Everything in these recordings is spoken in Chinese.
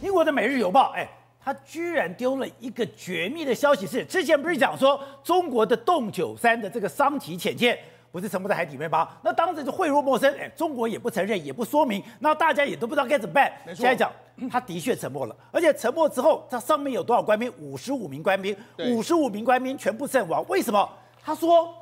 英国的《每日邮报》哎，他居然丢了一个绝密的消息是，是之前不是讲说中国的洞九三的这个桑级潜舰不是沉没在海底面吗？那当时就讳若莫生，哎，中国也不承认，也不说明，那大家也都不知道该怎么办。现在讲，他的确沉没了，而且沉没之后，它上面有多少官兵？五十五名官兵，五十五名官兵全部阵亡。为什么？他说，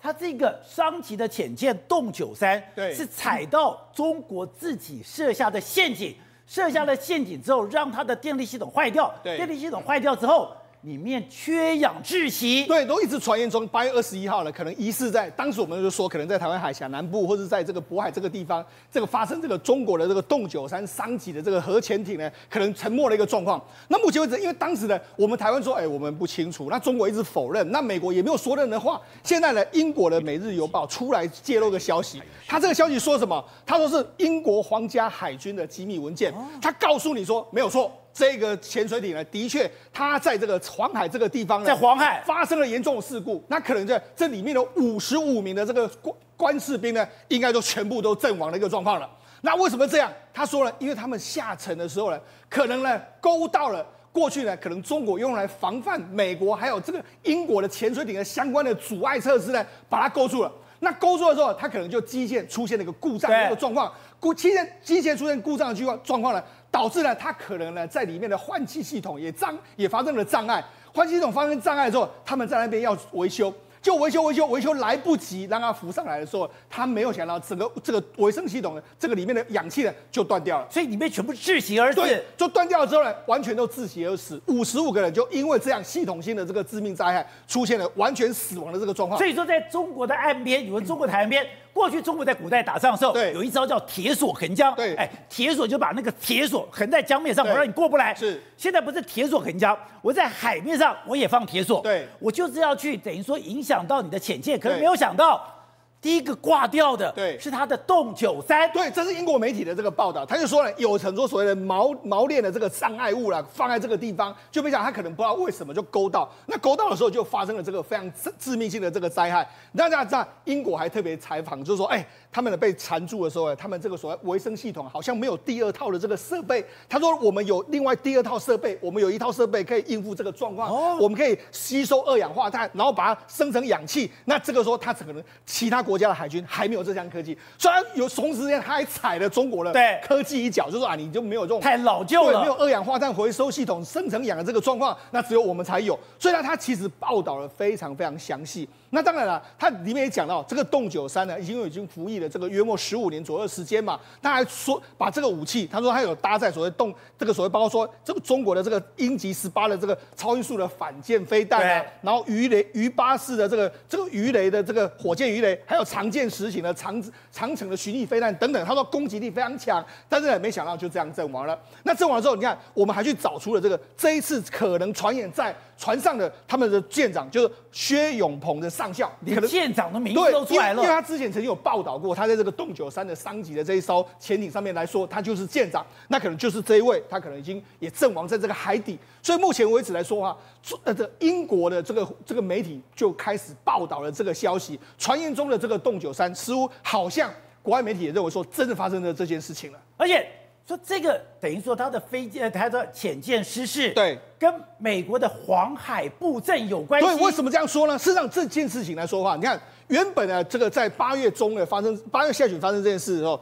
他这个商级的潜舰洞九三，对，是踩到中国自己设下的陷阱。设下了陷阱之后，让它的电力系统坏掉。对，电力系统坏掉之后。里面缺氧窒息，对，都一直传言中八月二十一号呢，可能疑似在当时我们就说，可能在台湾海峡南部或者在这个渤海这个地方，这个发生这个中国的这个洞九三桑吉的这个核潜艇呢，可能沉没的一个状况。那目前为止，因为当时呢，我们台湾说，哎，我们不清楚，那中国一直否认，那美国也没有说任何话。现在呢，英国的《每日邮报》出来揭露个消息，他这个消息说什么？他说是英国皇家海军的机密文件，他告诉你说没有错。这个潜水艇呢，的确，它在这个黄海这个地方呢，在黄海发生了严重的事故。那可能在这里面的五十五名的这个官官士兵呢，应该都全部都阵亡的一个状况了。那为什么这样？他说呢，因为他们下沉的时候呢，可能呢勾到了过去呢，可能中国用来防范美国还有这个英国的潜水艇的相关的阻碍设施呢，把它勾住了。那勾住的时候，它可能就机械出现了一个故障的一个状况。故机械机械出现故障的状况状况呢？导致呢，他可能呢，在里面的换气系统也障也发生了障碍。换气系统发生障碍之后，他们在那边要维修，就维修维修维修来不及让它浮上来的时候，他没有想到整个这个维生系统呢，这个里面的氧气呢就断掉了，所以里面全部窒息而死。对，就断掉了之后呢，完全都窒息而死。五十五个人就因为这样系统性的这个致命灾害，出现了完全死亡的这个状况。所以说，在中国的岸边，你们中国台湾边。过去中国在古代打仗的时候，有一招叫铁索横江。对，哎，铁索就把那个铁索横在江面上，我让你过不来。是，现在不是铁索横江，我在海面上我也放铁索。对，我就是要去等于说影响到你的潜舰，可是没有想到。第一个挂掉的，对，是他的洞九三。对，这是英国媒体的这个报道，他就说呢，有很多所谓的锚锚链的这个障碍物啦，放在这个地方，就没想到他可能不知道为什么就勾到，那勾到的时候就发生了这个非常致致命性的这个灾害。大家知道，英国还特别采访，就是说，哎，他们的被缠住的时候，他们这个所谓维生系统好像没有第二套的这个设备。他说，我们有另外第二套设备，我们有一套设备可以应付这个状况，哦，我们可以吸收二氧化碳，然后把它生成氧气。那这个时候，他可能其他。国家的海军还没有这项科技，虽然有同时间他还踩了中国的科技一脚，就是说啊，你就没有这种太老旧了，没有二氧化碳回收系统生成氧的这个状况，那只有我们才有。所以呢，他其实报道了非常非常详细。那当然了，它里面也讲到，这个洞九三呢，已经已经服役了这个约莫十五年左右的时间嘛。他还说把这个武器，他说他有搭载所谓洞这个所谓包括说这个中国的这个鹰击十八的这个超音速的反舰飞弹啊，然后鱼雷鱼八式的这个这个鱼雷的这个火箭鱼雷，还有有常见实行的长长城的巡弋飞弹等等。他说攻击力非常强，但是呢，没想到就这样阵亡了。那阵亡之后，你看我们还去找出了这个这一次可能传言在。船上的他们的舰长就是薛永鹏的上校，你可能舰长的名字都出来了，因为他之前曾经有报道过，他在这个洞九三的桑吉的这一艘潜艇上面来说，他就是舰长，那可能就是这一位，他可能已经也阵亡在这个海底，所以目前为止来说啊，呃，这英国的这个这个媒体就开始报道了这个消息，传言中的这个洞九三似乎好像国外媒体也认为说真的发生了这件事情了，而且。说这个等于说他的飞机，他的潜舰失事，对，跟美国的黄海布阵有关系。对，为什么这样说呢？事实上，这件事情来说的话，你看。原本呢，这个在八月中呢发生，八月下旬发生这件事的时候，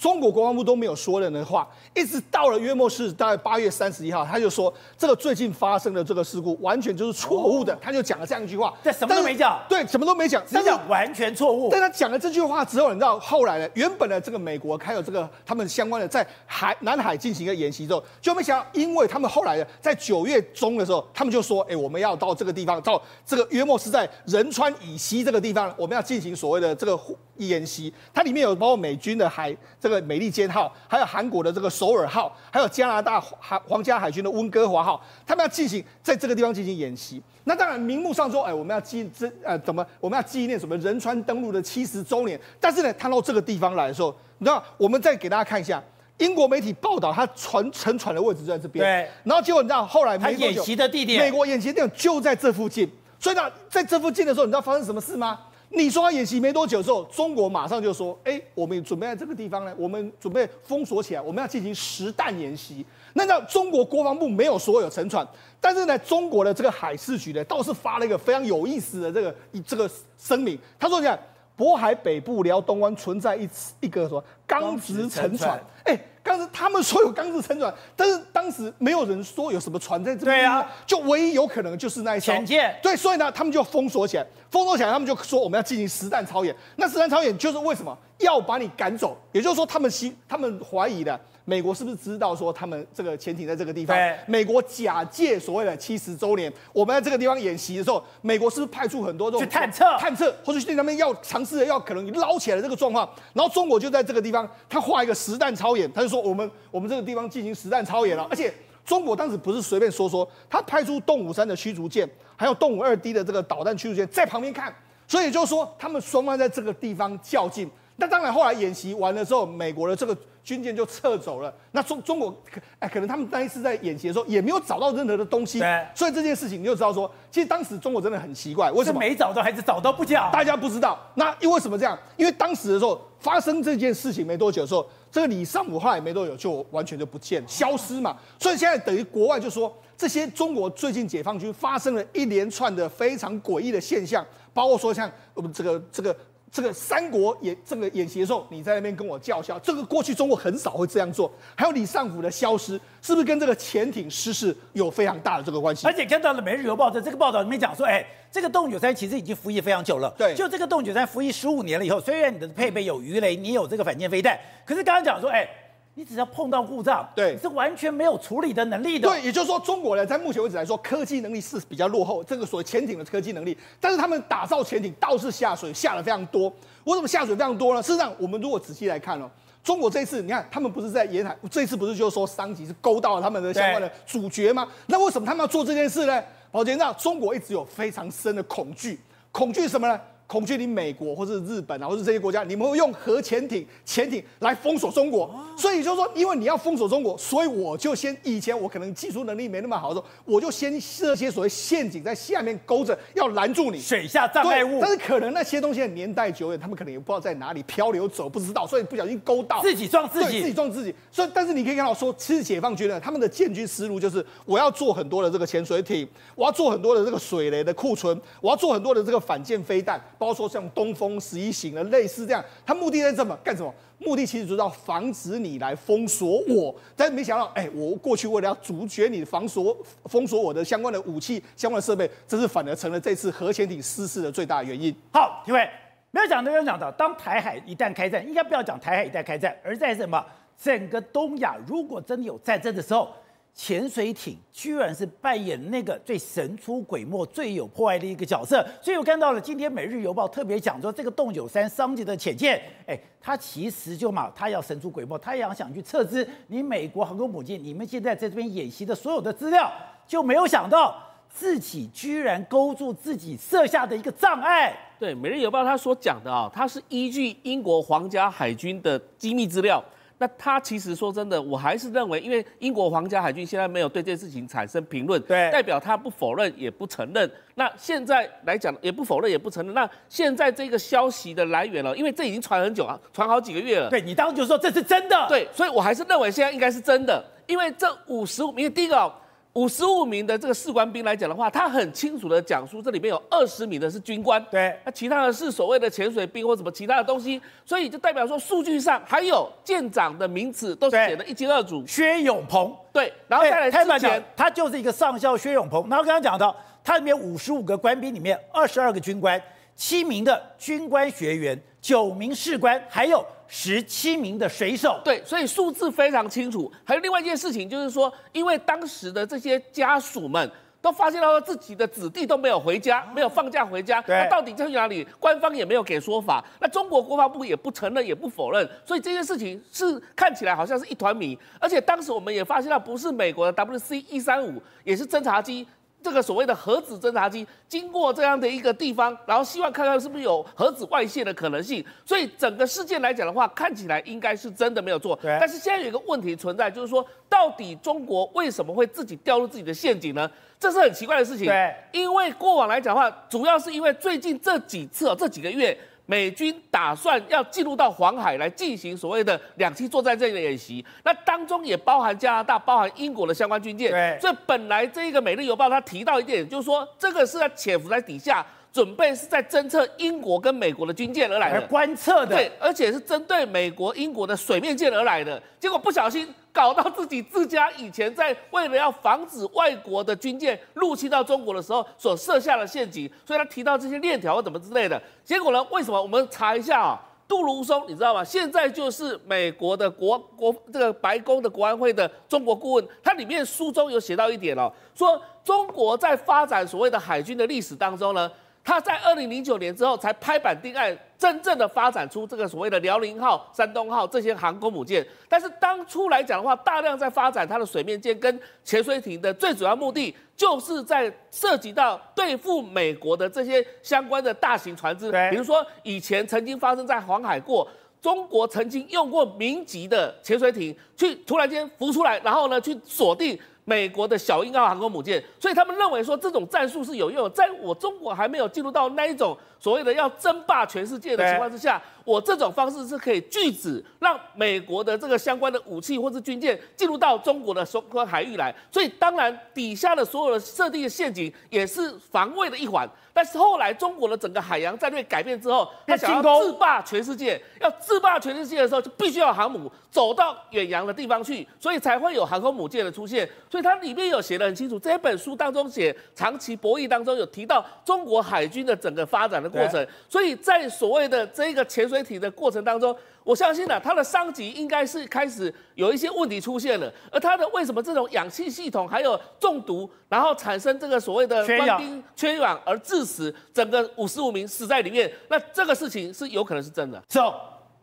中国国防部都没有说任何话，一直到了约莫是大概八月三十一号，他就说这个最近发生的这个事故完全就是错误的，他就讲了这样一句话，这什么都没讲，对，什么都没讲，但是完全错误。但他讲了这句话之后，你知道后来呢，原本的这个美国还有这个他们相关的在海南海进行一个演习之后，就没想到，因为他们后来呢，在九月中的时候，他们就说，哎，我们要到这个地方，到这个约莫是在仁川以西这个地方，我们要进行所谓的这个演习，它里面有包括美军的海这个美利坚号，还有韩国的这个首尔号，还有加拿大海皇家海军的温哥华号，他们要进行在这个地方进行演习。那当然明目上说，哎，我们要纪这呃怎么我们要纪念什么仁川登陆的七十周年。但是呢，他到这个地方来的时候，你知道，我们再给大家看一下英国媒体报道，他船沉船的位置就在这边。对。然后结果你知道后来美国演习的地点，美国演习的地点就在这附近。所以呢，在这附近的时候，你知道发生什么事吗？你说他演习没多久之后，中国马上就说：“哎，我们准备在这个地方呢，我们准备封锁起来，我们要进行实弹演习。”那那中国国防部没有说有沉船，但是呢，中国的这个海事局呢，倒是发了一个非常有意思的这个这个声明，他说：“你看，渤海北部辽东湾存在一一个什么钢质沉船？哎。”当时他们说有钢制沉船，但是当时没有人说有什么船在这边。对啊，就唯一有可能就是那一艘潜舰。对，所以呢，他们就封锁起来，封锁起来，他们就说我们要进行实弹操演。那实弹操演就是为什么要把你赶走？也就是说，他们心他们怀疑的。美国是不是知道说他们这个潜艇在这个地方？美国假借所谓的七十周年，我们在这个地方演习的时候，美国是不是派出很多这种去探测、探测，或者去那边要尝试要可能捞起来的这个状况？然后中国就在这个地方，他画一个实弹操演，他就说我们我们这个地方进行实弹操演了。而且中国当时不是随便说说，他派出动五三的驱逐舰，还有动五二 D 的这个导弹驱逐舰在旁边看，所以就是说他们双方在这个地方较劲。那当然后来演习完了之后，美国的这个。军舰就撤走了。那中中国可哎，可能他们那一次在演习的时候也没有找到任何的东西。对。所以这件事情你就知道说，其实当时中国真的很奇怪，为什么没找到还是找到不讲？大家不知道。那因为什么这样？因为当时的时候发生这件事情没多久的时候，这个李尚武后来没多久就完全就不见消失嘛。所以现在等于国外就说，这些中国最近解放军发生了一连串的非常诡异的现象，包括说像我们这个这个。这个三国演这个演习的时候，你在那边跟我叫嚣，这个过去中国很少会这样做。还有李尚福的消失，是不是跟这个潜艇失事有非常大的这个关系？而且看到了《每日邮报》的这个报道里面讲说，哎，这个洞九三其实已经服役非常久了。对，就这个洞九三服役十五年了以后，虽然你的配备有鱼雷，你有这个反舰飞弹，可是刚刚讲说，哎。你只要碰到故障，对，你是完全没有处理的能力的。对，也就是说，中国呢，在目前为止来说，科技能力是比较落后，这个所谓潜艇的科技能力。但是他们打造潜艇倒是下水下了非常多。为什么下水非常多呢？事实上，我们如果仔细来看哦，中国这一次，你看他们不是在沿海，这一次不是就是说商级是勾到了他们的相关的主角吗？那为什么他们要做这件事呢？保杰，那中国一直有非常深的恐惧，恐惧什么呢？恐惧你美国或者日本啊，或者这些国家，你们会用核潜艇、潜艇来封锁中国。所以就是说，因为你要封锁中国，所以我就先以前我可能技术能力没那么好的时候，我就先设些所谓陷阱在下面勾着，要拦住你。水下障碍物。但是可能那些东西年代久远，他们可能也不知道在哪里漂流走，不知道，所以不小心勾到。自己撞自己。自己撞自己。所以，但是你可以看到说，其实解放军呢，他们的建军思路就是，我要做很多的这个潜水艇，我要做很多的这个水雷的库存，我要做很多的这个反舰飞弹，包括像东。风十一型的类似这样，他目的在这么干什么？目的其实就是要防止你来封锁我。但是没想到，哎，我过去为了要阻绝你防锁、封锁我的相关的武器、相关的设备，这是反而成了这次核潜艇失事的最大原因。好，各位没有讲到，没有讲到，当台海一旦开战，应该不要讲台海一旦开战，而在什么？整个东亚如果真的有战争的时候。潜水艇居然是扮演那个最神出鬼没、最有破坏的一个角色，所以我看到了今天《每日邮报》特别讲说，这个洞九三商级的潜舰，哎，它其实就嘛，它要神出鬼没，它也想去测知你美国航空母舰，你们现在在这边演习的所有的资料，就没有想到自己居然勾住自己设下的一个障碍。对，《每日邮报》他所讲的啊，它是依据英国皇家海军的机密资料。那他其实说真的，我还是认为，因为英国皇家海军现在没有对这件事情产生评论，对，代表他不否认也不承认。那现在来讲，也不否认也不承认。那现在这个消息的来源了，因为这已经传很久啊，传好几个月了。对，你当时就说这是真的，对，所以我还是认为现在应该是真的，因为这五十五名，第一个哦。五十五名的这个士官兵来讲的话，他很清楚的讲述，这里面有二十名的是军官，对，那其他的是所谓的潜水兵或什么其他的东西，所以就代表说数据上还有舰长的名字都是写的一清二楚。薛永鹏，对，然后再来之前，他就是一个上校薛永鹏，然后刚刚讲到，他里面五十五个官兵里面，二十二个军官，七名的军官学员，九名士官，还有。十七名的水手，对，所以数字非常清楚。还有另外一件事情，就是说，因为当时的这些家属们都发现到自己的子弟都没有回家，没有放假回家，那到底在哪里？官方也没有给说法，那中国国防部也不承认，也不否认，所以这件事情是看起来好像是一团谜。而且当时我们也发现到，不是美国的 WC 一三五，也是侦察机。这个所谓的核子侦察机经过这样的一个地方，然后希望看看是不是有核子外泄的可能性。所以整个事件来讲的话，看起来应该是真的没有错。对但是现在有一个问题存在，就是说到底中国为什么会自己掉入自己的陷阱呢？这是很奇怪的事情。对，因为过往来讲的话，主要是因为最近这几次哦，这几个月。美军打算要进入到黄海来进行所谓的两栖作战这样的演习，那当中也包含加拿大、包含英国的相关军舰。对，所以本来这一个《每日邮报》它提到一点，就是说这个是在潜伏在底下，准备是在侦测英国跟美国的军舰而来的，观测的。对，而且是针对美国、英国的水面舰而来的，结果不小心。搞到自己自家以前在为了要防止外国的军舰入侵到中国的时候所设下的陷阱，所以他提到这些链条或怎么之类的。结果呢？为什么？我们查一下啊，杜如松，你知道吗？现在就是美国的国国这个白宫的国安会的中国顾问，他里面书中有写到一点哦，说中国在发展所谓的海军的历史当中呢。他在二零零九年之后才拍板定案，真正的发展出这个所谓的辽宁号、山东号这些航空母舰。但是当初来讲的话，大量在发展它的水面舰跟潜水艇的最主要目的，就是在涉及到对付美国的这些相关的大型船只。对比如说以前曾经发生在黄海过，中国曾经用过民级的潜水艇去突然间浮出来，然后呢去锁定。美国的小鹰号航空母舰，所以他们认为说这种战术是有用的。在我中国还没有进入到那一种所谓的要争霸全世界的情况之下，我这种方式是可以拒止让美国的这个相关的武器或是军舰进入到中国的相关海域来。所以当然底下的所有的设定的陷阱也是防卫的一环。但是后来中国的整个海洋战略改变之后，他想要自霸全世界，要自霸全世界的时候，就必须要航母走到远洋的地方去，所以才会有航空母舰的出现。所以它里面有写的很清楚，这本书当中写长期博弈当中有提到中国海军的整个发展的过程。所以在所谓的这个潜水体的过程当中。我相信呢、啊，它的伤及应该是开始有一些问题出现了，而它的为什么这种氧气系统还有中毒，然后产生这个所谓的官兵缺氧而致死，整个五十五名死在里面，那这个事情是有可能是真的。So，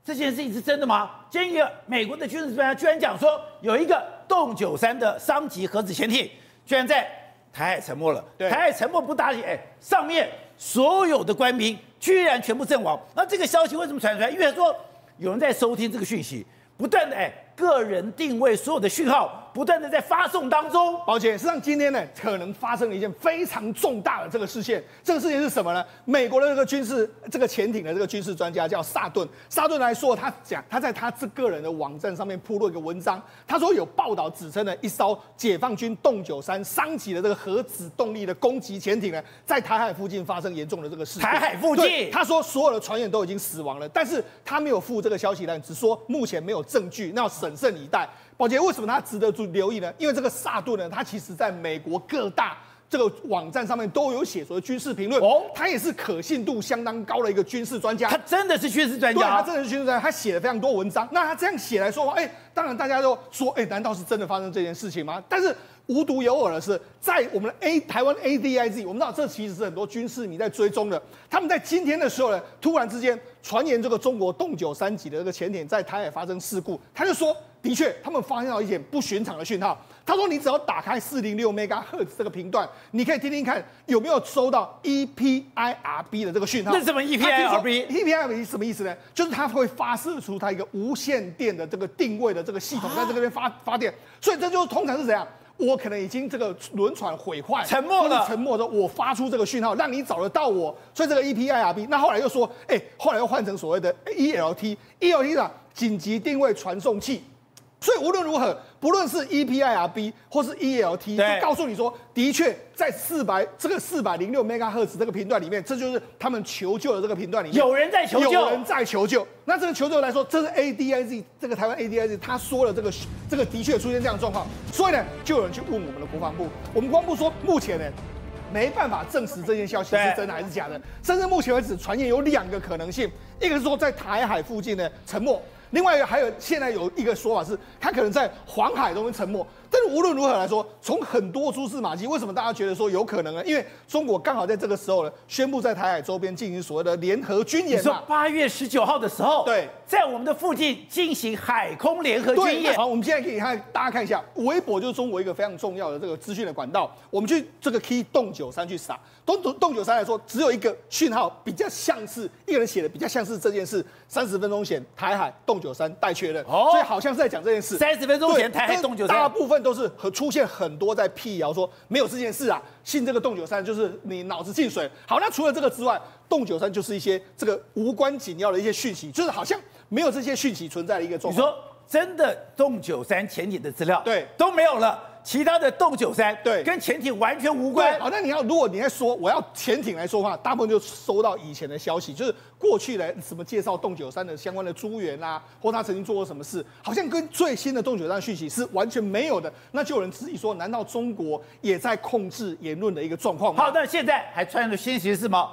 这件事情是真的吗？今天一个美国的军事专家居然讲说，有一个洞九三的伤及核子潜艇居然在台海沉没了。对，台海沉没不打紧，哎，上面所有的官兵居然全部阵亡。那这个消息为什么传出来？因为说。有人在收听这个讯息，不断的哎，个人定位所有的讯号不断的在发送当中。宝杰，实际上今天呢，可能发生了一件非常重大的这个事件。这个事情是什么呢？美国的这个军事这个潜艇的这个军事专家叫萨顿，萨顿来说，他讲他在他这个人的网站上面铺了一个文章，他说有报道指称呢，一艘解放军洞九三三级的这个核子动力的攻击潜艇呢，在台海附近发生严重的这个事件。台海附近，他说所有的船员都已经死亡了，但是他没有附这个消息来，只说目前没有证据，那要审慎以待。宝洁，为什么它值得注留意呢？因为这个萨顿呢，它其实在美国各大这个网站上面都有写所谓军事评论哦，他也是可信度相当高的一个军事专家。他真的是军事专家，对，他真的是军事专家，他写了非常多文章。那他这样写来说，哎，当然大家都说，哎，难道是真的发生这件事情吗？但是无独有偶的是，在我们的 A 台湾 ADIZ，我们知道这其实是很多军事迷在追踪的。他们在今天的时候呢，突然之间传言这个中国洞九三级的这个潜艇在台海发生事故，他就说。的确，他们发现到一点不寻常的讯号。他说：“你只要打开四零六 MHz 这个频段，你可以听听看有没有收到 EPIRB 的这个讯号。”那什么 EPIRB？EPIRB 什么意思呢？就是它会发射出它一个无线电的这个定位的这个系统，在这个边发发电。所以这就是通常是怎样？我可能已经这个轮船毁坏、沉没了，沉没的，我发出这个讯号，让你找得到我。所以这个 EPIRB，那后来又说，哎，后来又换成所谓的 ELT，ELT 呢，紧急定位传送器。所以无论如何，不论是 EPIRB 或是 ELT，都告诉你说，的确在四百这个四百零六 MHz 这个频段里面，这就是他们求救的这个频段里面，有人在求救，有人在求救。那这个求救来说，这是 ADIZ 这个台湾 ADIZ 他说了这个这个的确出现这样的状况，所以呢，就有人去问我们的国防部，我们国防部说，目前呢没办法证实这件消息是真的还是假的，甚至目前为止传言有两个可能性，一个是说在台海附近呢沉没。另外一个还有，现在有一个说法是，他可能在黄海中沉没。但是无论如何来说，从很多蛛丝马迹，为什么大家觉得说有可能呢？因为中国刚好在这个时候呢，宣布在台海周边进行所谓的联合军演嘛。八月十九号的时候，对，在我们的附近进行海空联合军演。好，我们现在可以看，大家看一下，微博就是中国一个非常重要的这个资讯的管道。我们去这个 key 洞九三去撒，洞洞九三来说，只有一个讯号比较像是一个人写的，比较像是这件事。三十分钟前，台海洞九三待确认，哦，所以好像是在讲这件事。三十分钟前，台海洞九三，大部分都是和出现很多在辟谣说没有这件事啊，信这个洞九三就是你脑子进水。好，那除了这个之外，洞九三就是一些这个无关紧要的一些讯息，就是好像没有这些讯息存在的一个状况。你说真的，洞九三潜艇的资料对都没有了。其他的洞九三对跟潜艇完全无关。好，那你要如果你在说我要潜艇来说的话，大部分就收到以前的消息，就是过去来什么介绍洞九三的相关的资源啊，或他曾经做过什么事，好像跟最新的洞九三讯息是完全没有的。那就有人质疑说，难道中国也在控制言论的一个状况吗？好，那现在还传出新息是什么？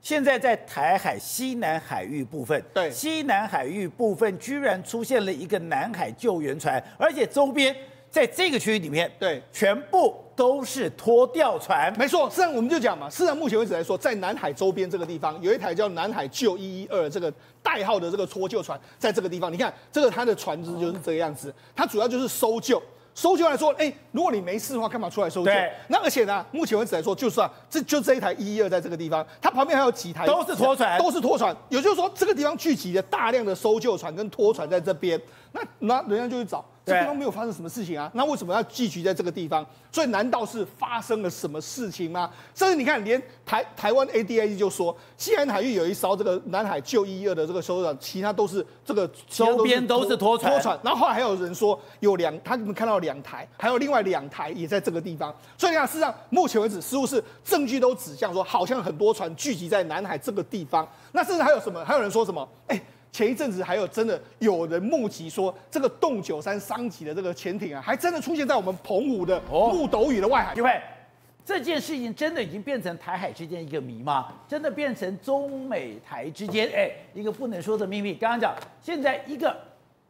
现在在台海西南海域部分，对西南海域部分居然出现了一个南海救援船，而且周边。在这个区域里面，对，全部都是拖吊船。没错，实际上我们就讲嘛，事实上目前为止来说，在南海周边这个地方，有一台叫南海救一一二这个代号的这个拖救船，在这个地方，你看这个它的船只就是这个样子，它主要就是搜救。搜救来说，哎，如果你没事的话，干嘛出来搜救？对。那而且呢，目前为止来说，就算这就这一台一一二在这个地方，它旁边还有几台都是拖船，都是拖船。也就是说，这个地方聚集了大量的搜救船跟拖船在这边。那那人家就去找。这地方没有发生什么事情啊，那为什么要聚集在这个地方？所以难道是发生了什么事情吗？甚至你看，连台台湾 ADIZ 就说，西安海域有一艘这个南海救一一二的这个搜救船，其他都是这个周边都是拖船。拖船。然后后来还有人说有两，他们看到两台，还有另外两台也在这个地方。所以你看，事实上目前为止似乎是证据都指向说，好像很多船聚集在南海这个地方。那甚至还有什么？还有人说什么？哎。前一阵子还有真的有人目击说，这个洞九三商级的这个潜艇啊，还真的出现在我们澎湖的木斗屿的外海。因为这件事情真的已经变成台海之间一个谜吗？真的变成中美台之间哎一个不能说的秘密。刚刚讲，现在一个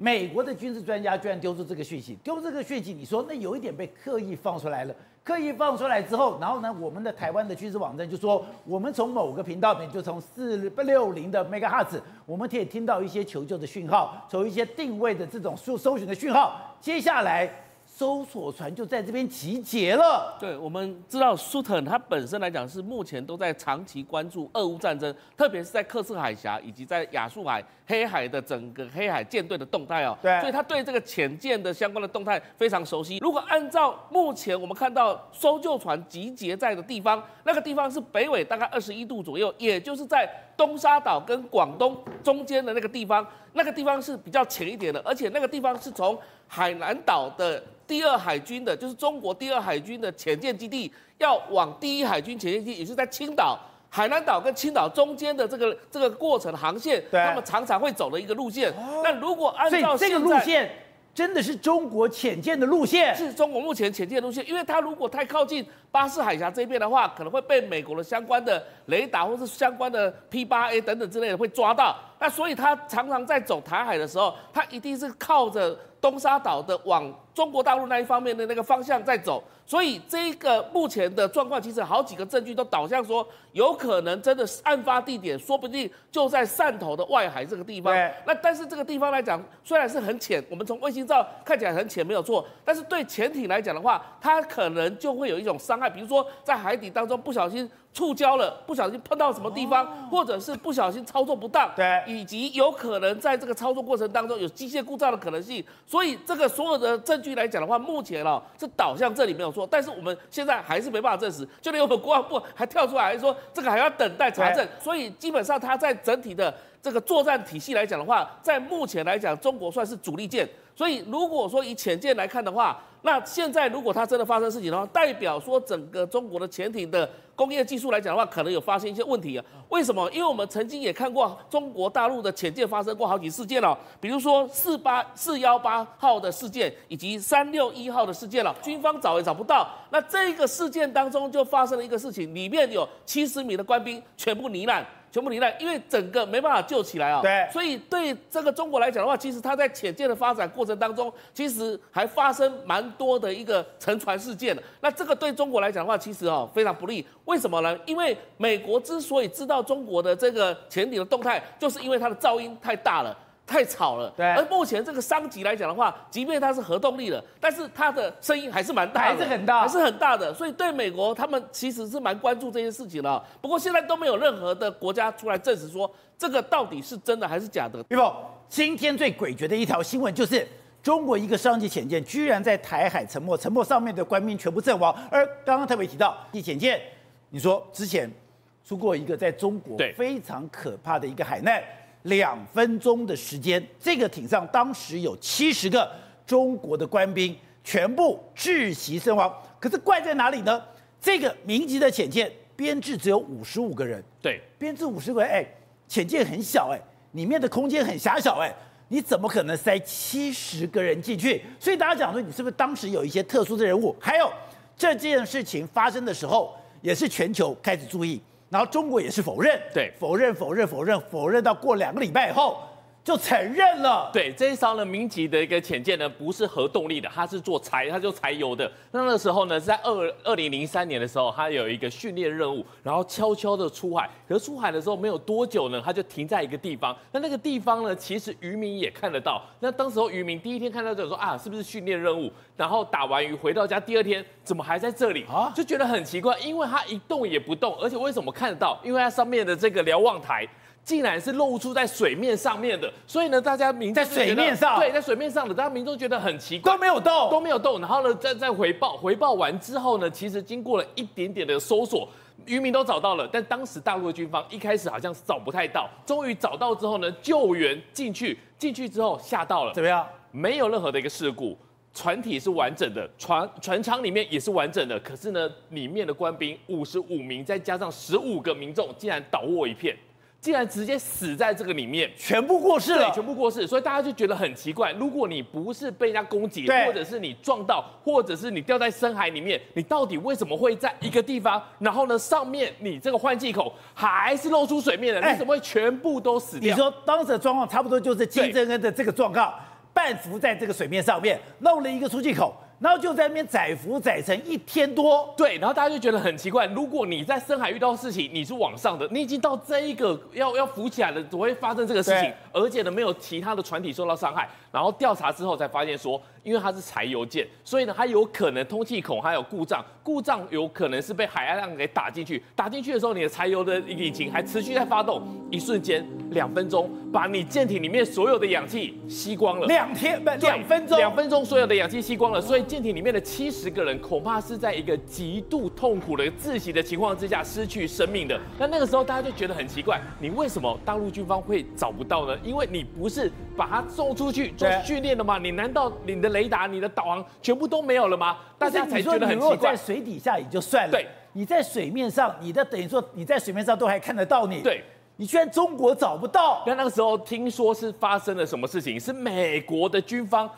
美国的军事专家居然丢出这个讯息，丢这个讯息，你说那有一点被刻意放出来了。刻意放出来之后，然后呢，我们的台湾的军事网站就说，我们从某个频道里面，就从四六零的 Megahertz，我们可以听到一些求救的讯号，从一些定位的这种搜搜寻的讯号，接下来。搜索船就在这边集结了。对，我们知道苏腾他本身来讲是目前都在长期关注俄乌战争，特别是在克什海峡以及在亚速海、黑海的整个黑海舰队的动态哦。对，所以他对这个潜舰的相关的动态非常熟悉。如果按照目前我们看到搜救船集结在的地方，那个地方是北纬大概二十一度左右，也就是在东沙岛跟广东中间的那个地方，那个地方是比较浅一点的，而且那个地方是从海南岛的。第二海军的，就是中国第二海军的潜舰基地，要往第一海军潜舰基地，也就是在青岛、海南岛跟青岛中间的这个这个过程航线，对他们常常会走的一个路线。那如果按照这个路线，真的是中国潜舰的路线，是中国目前潜舰路线，因为它如果太靠近巴士海峡这边的话，可能会被美国的相关的雷达或是相关的 P 八 A 等等之类的会抓到。那所以它常常在走台海的时候，它一定是靠着东沙岛的往。中国大陆那一方面的那个方向在走，所以这个目前的状况，其实好几个证据都导向说，有可能真的是案发地点，说不定就在汕头的外海这个地方。那但是这个地方来讲，虽然是很浅，我们从卫星照看起来很浅没有错，但是对潜艇来讲的话，它可能就会有一种伤害，比如说在海底当中不小心。触礁了，不小心碰到什么地方，或者是不小心操作不当，对，以及有可能在这个操作过程当中有机械故障的可能性，所以这个所有的证据来讲的话，目前哦是导向这里没有错，但是我们现在还是没办法证实，就连我们国防部还跳出来说这个还要等待查证，所以基本上它在整体的这个作战体系来讲的话，在目前来讲，中国算是主力舰。所以，如果说以潜舰来看的话，那现在如果它真的发生事情的话，代表说整个中国的潜艇的工业技术来讲的话，可能有发生一些问题啊。为什么？因为我们曾经也看过中国大陆的潜舰发生过好几事件了，比如说四八四幺八号的事件，以及三六一号的事件了，军方找也找不到。那这个事件当中就发生了一个事情，里面有七十米的官兵全部罹难。全部罹难，因为整个没办法救起来啊。对，所以对这个中国来讲的话，其实它在潜舰的发展过程当中，其实还发生蛮多的一个沉船事件的。那这个对中国来讲的话，其实哦非常不利。为什么呢？因为美国之所以知道中国的这个潜艇的动态，就是因为它的噪音太大了。太吵了，对。而目前这个商级来讲的话，即便它是核动力的，但是它的声音还是蛮大的，还是很大，还是很大的。所以对美国，他们其实是蛮关注这件事情的。不过现在都没有任何的国家出来证实说这个到底是真的还是假的。对不？今天最诡谲的一条新闻就是，中国一个商级潜舰居然在台海沉没，沉没上面的官兵全部阵亡。而刚刚特别提到，一潜舰，你说之前出过一个在中国非常可怕的一个海难。两分钟的时间，这个艇上当时有七十个中国的官兵，全部窒息身亡。可是怪在哪里呢？这个民级的潜舰编制只有五十五个人，对，编制五十个人，哎，潜舰很小，哎，里面的空间很狭小，哎，你怎么可能塞七十个人进去？所以大家讲说，你是不是当时有一些特殊的人物？还有这件事情发生的时候，也是全球开始注意。然后中国也是否认，对，否认，否认，否认，否认到过两个礼拜以后就承认了。对，这一艘呢，民籍的一个潜舰呢，不是核动力的，它是做柴，它就柴油的。那那个时候呢，在二二零零三年的时候，它有一个训练任务，然后悄悄的出海。可是出海的时候没有多久呢，它就停在一个地方。那那个地方呢，其实渔民也看得到。那当时候渔民第一天看到就说啊，是不是训练任务？然后打完鱼回到家，第二天怎么还在这里啊？就觉得很奇怪，因为它一动也不动，而且为什么看得到？因为它上面的这个瞭望台。竟然是露出在水面上面的，所以呢，大家民在水面上，对，在水面上的，大家民众觉得很奇怪，都没有动，都没有动。然后呢，再再回报，回报完之后呢，其实经过了一点点的搜索，渔民都找到了，但当时大陆的军方一开始好像是找不太到，终于找到之后呢，救援进去，进去之后吓到了，怎么样？没有任何的一个事故，船体是完整的，船船舱里面也是完整的，可是呢，里面的官兵五十五名，再加上十五个民众，竟然倒卧一片。竟然直接死在这个里面，全部过世了，对，全部过世，所以大家就觉得很奇怪。如果你不是被人家攻击，或者是你撞到，或者是你掉在深海里面，你到底为什么会在一个地方？然后呢，上面你这个换气口还是露出水面的，你怎么会全部都死掉？你说当时的状况差不多就是金正恩的这个状况，半浮在这个水面上面，弄了一个出气口。然后就在那边载浮载沉一天多，对，然后大家就觉得很奇怪，如果你在深海遇到事情，你是往上的，你已经到这一个要要浮起来了，怎么会发生这个事情？而且呢，没有其他的船体受到伤害。然后调查之后才发现说，因为它是柴油舰，所以呢，它有可能通气孔还有故障，故障有可能是被海岸浪给打进去，打进去的时候，你的柴油的引擎还持续在发动，一瞬间两分钟把你舰艇里面所有的氧气吸光了，两天不两分钟，两分钟所有的氧气吸光了，所以舰艇里面的七十个人恐怕是在一个极度痛苦的窒息的情况之下失去生命的。那那个时候大家就觉得很奇怪，你为什么大陆军方会找不到呢？因为你不是把它送出去。做训练的吗？你难道你的雷达、你的导航全部都没有了吗？大家才觉得很奇怪。在水底下也就算了，对，你在水面上，你的等于说你在水面上都还看得到你，对，你居然中国找不到。那那个时候听说是发生了什么事情？是美国的军方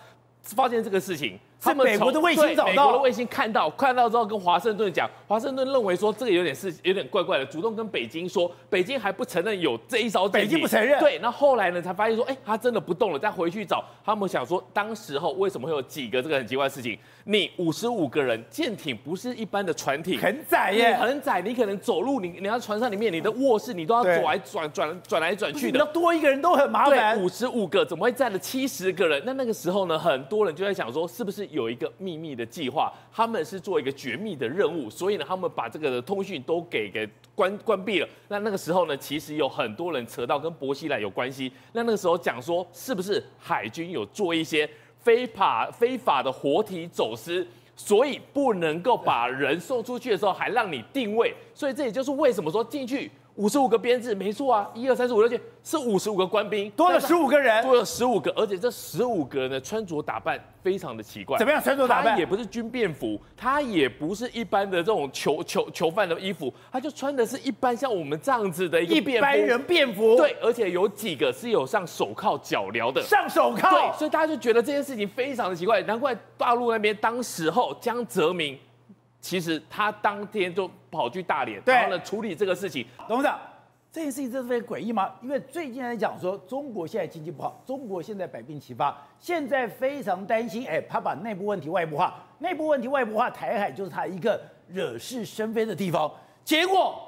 发现这个事情。是美国的卫星找到，美国的卫星看到，看到之后跟华盛顿讲，华盛顿认为说这个有点是有点怪怪的，主动跟北京说，北京还不承认有这一艘，北京不承认。对，那后来呢才发现说，哎，他真的不动了，再回去找，他们想说，当时候为什么会有几个这个很奇怪的事情？你五十五个人，舰艇不是一般的船艇，很窄耶，很窄，你可能走路，你你要船上里面，你的卧室你都要走来转转转来转去的，你要多一个人都很麻烦。五十五个怎么会占了七十个人？那那个时候呢，很多人就在想说，是不是有一个秘密？的计划，他们是做一个绝密的任务，所以呢，他们把这个通讯都给给关关闭了。那那个时候呢，其实有很多人扯到跟薄熙来有关系。那那个时候讲说，是不是海军有做一些非法非法的活体走私，所以不能够把人送出去的时候还让你定位。所以这也就是为什么说进去。五十五个编制，没错啊，一二三四五六七，是五十五个官兵，多了十五个人，多了十五个，而且这十五个人的穿着打扮非常的奇怪。怎么样穿着打扮？他也不是军便服，他也不是一般的这种囚囚囚犯的衣服，他就穿的是一般像我们这样子的一般人便服。对，而且有几个是有上手铐脚镣的，上手铐。对，所以大家就觉得这件事情非常的奇怪，难怪大陆那边当时候江泽民，其实他当天就跑去大连，然后呢处理这个事情。董事长。这件事情真的非常诡异吗？因为最近来讲说，中国现在经济不好，中国现在百病齐发，现在非常担心，哎，他把内部问题外部化，内部问题外部化，台海就是他一个惹是生非的地方，结果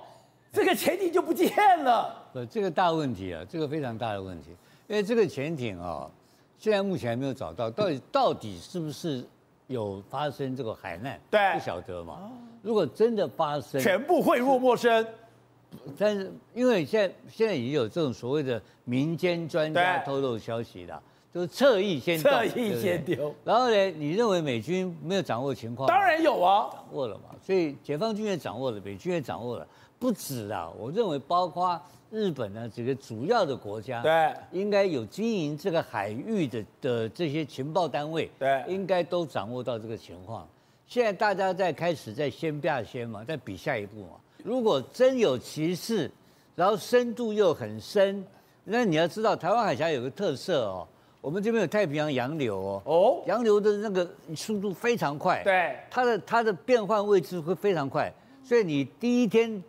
这个潜艇就不见了。不，这个大问题啊，这个非常大的问题，因为这个潜艇啊，现在目前还没有找到，到底到底是不是有发生这个海难？对，不晓得嘛。如果真的发生，全部汇入陌生。但是，因为现在现在已经有这种所谓的民间专家透露消息了，就是侧翼先侧翼先丢。然后呢，你认为美军没有掌握情况？当然有啊，掌握了嘛。所以解放军也掌握了，美军也掌握了，不止啊。我认为包括日本呢几个主要的国家，对，应该有经营这个海域的的这些情报单位，对，应该都掌握到这个情况。现在大家在开始在先霸先嘛，在比下一步嘛。如果真有其事，然后深度又很深，那你要知道台湾海峡有个特色哦，我们这边有太平洋洋流哦，哦，洋流的那个速度非常快，对，它的它的变换位置会非常快，所以你第一天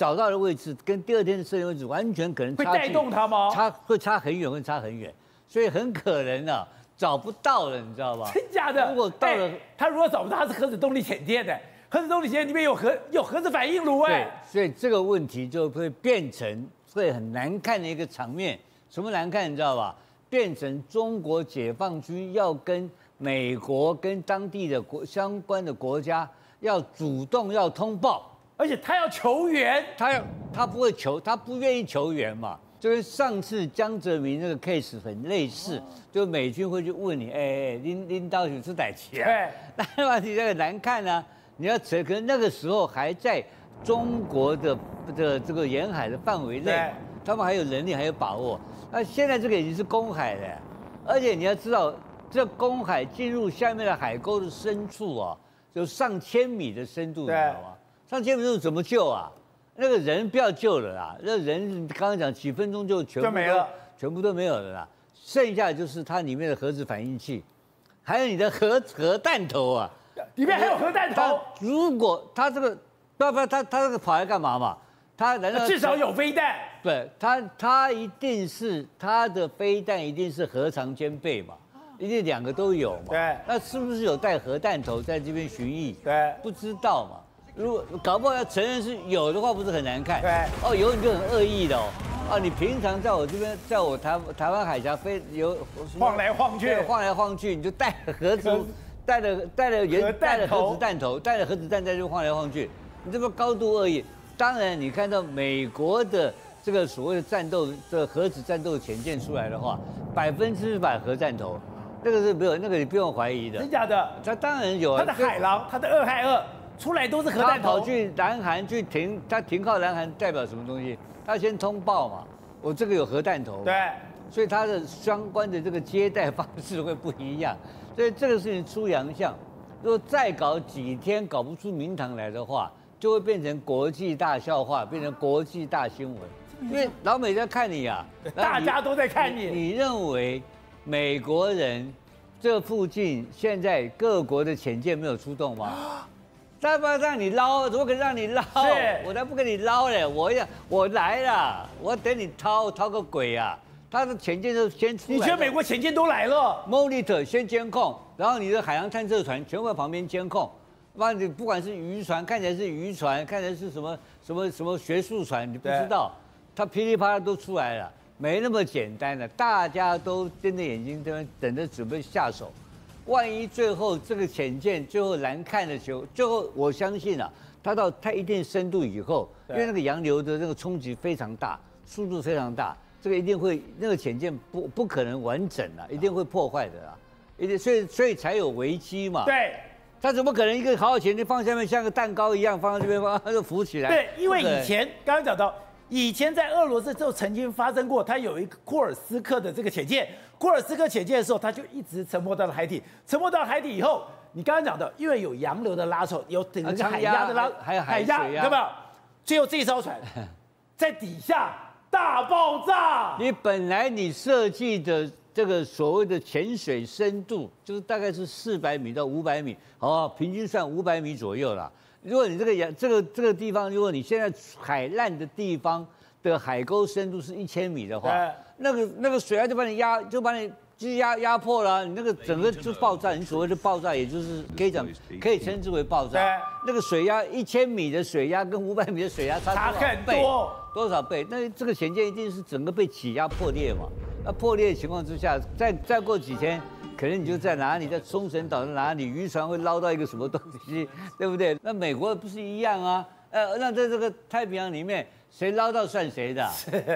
找到的位置跟第二天的设定位置完全可能会带动它吗？差会差很远，会差很远，所以很可能啊找不到了，你知道吧？真假的？如果到了，他如果找不到，他是核子动力潜舰的。核子动力潜艇里面有核有核子反应炉哎，对，所以这个问题就会变成会很难看的一个场面。什么难看，你知道吧？变成中国解放军要跟美国跟当地的国相关的国家要主动要通报，而且他要求援，他要他不会求，他不愿意求援嘛。就跟上次江泽民那个 case 很类似，就美军会去问你，哎哎，拎拎到底是哪钱？对，那问题这个难看呢、啊。你要扯，可是那个时候还在中国的的这个沿海的范围内，他们还有能力，还有把握。那现在这个已经是公海了，而且你要知道，这公海进入下面的海沟的深处啊，有上千米的深度，你知道吗？上千分钟怎么救啊？那个人不要救了啦，那人刚刚讲几分钟就全部都没了，全部都没有了啦，剩下就是它里面的核子反应器，还有你的核核弹头啊。里面还有核弹头。如果他这个，不要不要，他他这个跑来干嘛嘛？他难道至少有飞弹？对，他他一定是他的飞弹一定是核常兼备嘛，一定两个都有嘛。对，那是不是有带核弹头在这边巡弋？对，不知道嘛。如果搞不好要承认是有的话，不是很难看？对，哦，有你就很恶意的哦。哦，你平常在我这边，在我台台湾海峡飞有晃来晃去，晃来晃去，你就带核子。带了带了原带了核子弹头，带了核子弹在这晃来晃去，你这么高度恶意。当然，你看到美国的这个所谓的战斗的核子战斗潜舰出来的话，百分之百核弹头，那个是没有那个你不用怀疑的。真假的？他当然有。他的海狼，他的俄亥俄出来都是核弹头。他跑去南韩去停，他停靠南韩代表什么东西？他先通报嘛，我这个有核弹头。对。所以他的相关的这个接待方式会不一样。所以这个事情出洋相，如果再搞几天搞不出名堂来的话，就会变成国际大笑话，变成国际大新闻。因为老美在看你啊，大家都在看你。你认为美国人这附近现在各国的潜舰没有出动吗？再不让你捞，怎么可能让你捞？我才不跟你捞嘞！我要我来了，我等你掏掏个鬼啊！他的潜舰就先出来，你觉得美国潜舰都来了？Monitor 先监控，然后你的海洋探测船全部在旁边监控。那你不管是渔船，看起来是渔船，看起来是什么什么什么学术船，你不知道，它噼里啪啦都出来了，没那么简单的。大家都睁着眼睛，这边等着准备下手。万一最后这个潜舰最后难看的时候，最后我相信啊，它到它一定深度以后，因为那个洋流的那个冲击非常大，速度非常大。这个一定会，那个潜舰不不可能完整啊，一定会破坏的啊，一定，所以所以才有危机嘛。对，他怎么可能一个好好潜艇放下面像个蛋糕一样放在这边，放它就浮起来？对，因为以前刚刚讲到，以前在俄罗斯就曾经发生过，它有一个库尔斯克的这个潜舰，库尔斯克潜舰的时候，它就一直沉没到了海底，沉没到海底以后，你刚刚讲的，因为有洋流的拉扯，有整个海压的拉，还有海压，对吧？最后这艘船在底下。大爆炸！你本来你设计的这个所谓的潜水深度，就是大概是四百米到五百米，好，平均算五百米左右了。如果你这个洋这个这个地方，如果你现在海烂的地方的海沟深度是一千米的话，那个那个水压就把你压，就把你就压压迫了，你那个整个就爆炸。你所谓的爆炸，也就是可以讲，可以称之为爆炸。那个水压一千米的水压跟五百米的水压差多少倍？多少倍？那这个潜舰一定是整个被挤压破裂嘛？那破裂的情况之下，再再过几天，可能你就在哪里，在冲绳岛的哪里，渔船会捞到一个什么东西，对不对？那美国不是一样啊？呃，那在这个太平洋里面。谁捞到算谁的，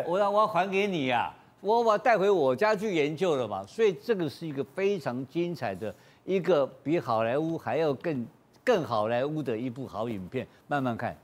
我让我要还给你呀，我把带回我家去研究了嘛，所以这个是一个非常精彩的一个比好莱坞还要更更好莱坞的一部好影片，慢慢看。